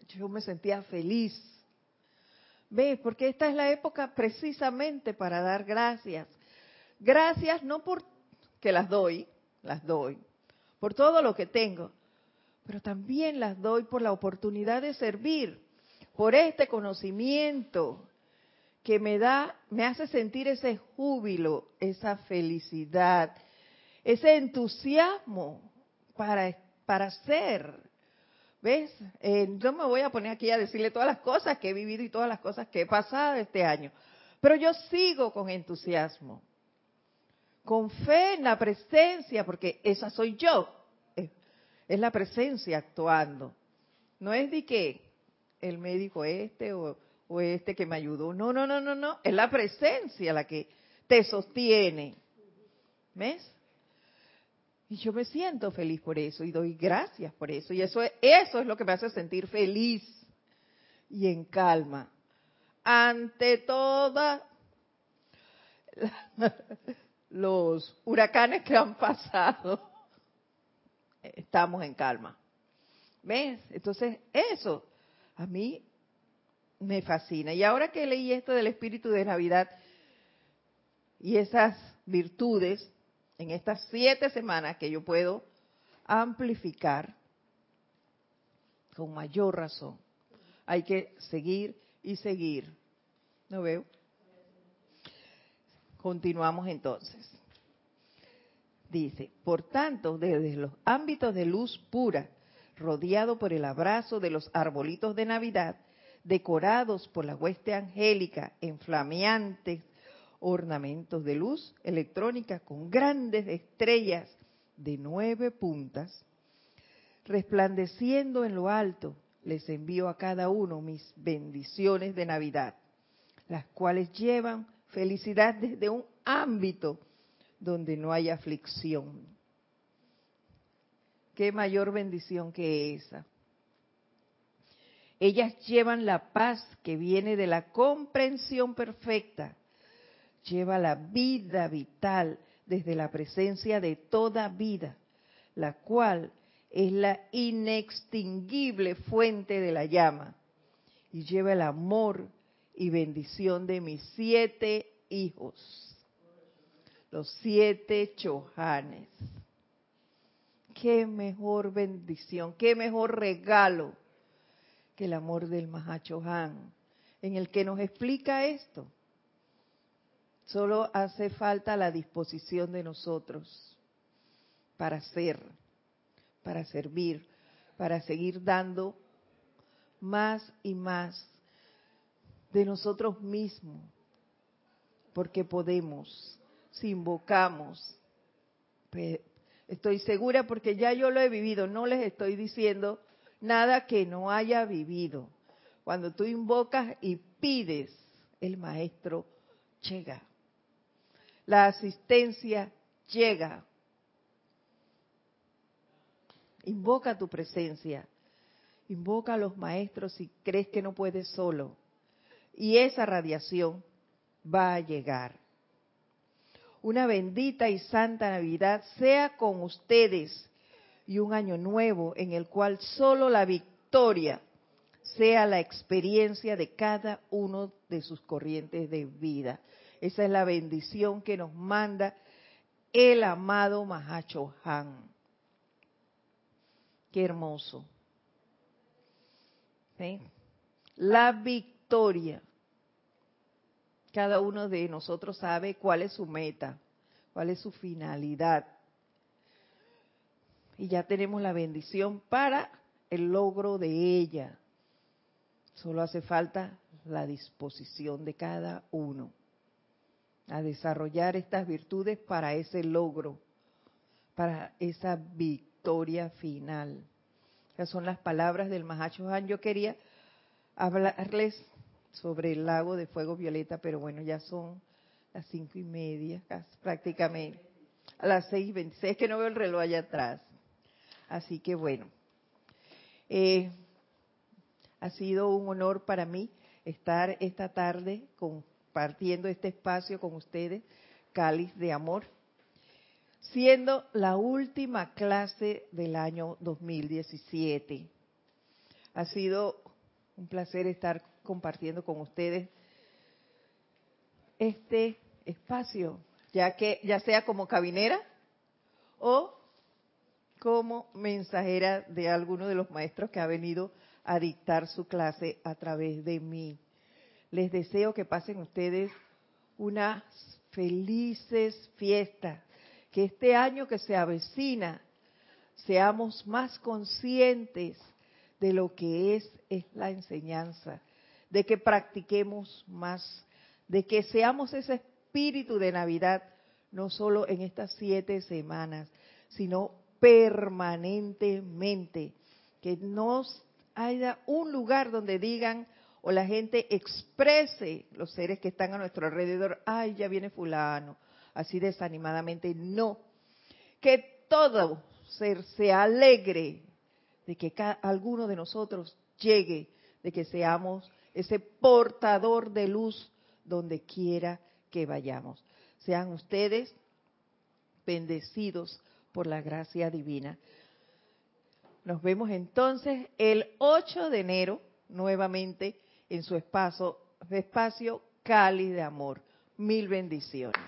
Yo me sentía feliz. ¿Ves? Porque esta es la época precisamente para dar gracias. Gracias no por que las doy, las doy, por todo lo que tengo, pero también las doy por la oportunidad de servir, por este conocimiento que me da, me hace sentir ese júbilo, esa felicidad, ese entusiasmo para, para ser. ¿Ves? Eh, yo me voy a poner aquí a decirle todas las cosas que he vivido y todas las cosas que he pasado este año, pero yo sigo con entusiasmo, con fe en la presencia, porque esa soy yo, es la presencia actuando. No es de que el médico este o, este que me ayudó. No, no, no, no, no. Es la presencia la que te sostiene. ¿Ves? Y yo me siento feliz por eso y doy gracias por eso. Y eso es, eso es lo que me hace sentir feliz y en calma. Ante todos los huracanes que han pasado, estamos en calma. ¿Ves? Entonces, eso a mí me fascina. Y ahora que leí esto del espíritu de Navidad y esas virtudes en estas siete semanas que yo puedo amplificar con mayor razón, hay que seguir y seguir. ¿No veo? Continuamos entonces. Dice, por tanto, desde los ámbitos de luz pura, rodeado por el abrazo de los arbolitos de Navidad, decorados por la hueste angélica en flameantes ornamentos de luz electrónica con grandes estrellas de nueve puntas, resplandeciendo en lo alto, les envío a cada uno mis bendiciones de Navidad, las cuales llevan felicidad desde un ámbito donde no hay aflicción. Qué mayor bendición que esa. Ellas llevan la paz que viene de la comprensión perfecta, lleva la vida vital desde la presencia de toda vida, la cual es la inextinguible fuente de la llama, y lleva el amor y bendición de mis siete hijos los siete chohanes. Qué mejor bendición, qué mejor regalo que el amor del Mahachohan, en el que nos explica esto. Solo hace falta la disposición de nosotros para ser, para servir, para seguir dando más y más de nosotros mismos, porque podemos si invocamos. Estoy segura porque ya yo lo he vivido, no les estoy diciendo nada que no haya vivido. Cuando tú invocas y pides, el maestro llega. La asistencia llega. Invoca tu presencia. Invoca a los maestros si crees que no puedes solo. Y esa radiación va a llegar una bendita y santa Navidad sea con ustedes y un año nuevo en el cual solo la victoria sea la experiencia de cada uno de sus corrientes de vida. Esa es la bendición que nos manda el amado Mahacho Han. Qué hermoso. La victoria cada uno de nosotros sabe cuál es su meta, cuál es su finalidad. y ya tenemos la bendición para el logro de ella. Solo hace falta la disposición de cada uno a desarrollar estas virtudes para ese logro, para esa victoria final. Esas son las palabras del Mahacho Han. Yo quería hablarles sobre el lago de fuego violeta, pero bueno, ya son las cinco y media, prácticamente. A las seis veintiséis, que no veo el reloj allá atrás. Así que bueno, eh, ha sido un honor para mí estar esta tarde compartiendo este espacio con ustedes, Cáliz de Amor, siendo la última clase del año 2017. Ha sido un placer estar compartiendo con ustedes este espacio, ya que ya sea como cabinera o como mensajera de alguno de los maestros que ha venido a dictar su clase a través de mí. Les deseo que pasen ustedes unas felices fiestas, que este año que se avecina seamos más conscientes de lo que es, es la enseñanza, de que practiquemos más, de que seamos ese espíritu de Navidad, no solo en estas siete semanas, sino permanentemente, que nos haya un lugar donde digan o la gente exprese los seres que están a nuestro alrededor, ay, ya viene fulano, así desanimadamente, no, que todo ser se alegre de que alguno de nosotros llegue, de que seamos ese portador de luz donde quiera que vayamos. Sean ustedes bendecidos por la gracia divina. Nos vemos entonces el 8 de enero nuevamente en su espacio, espacio Cali de Amor. Mil bendiciones.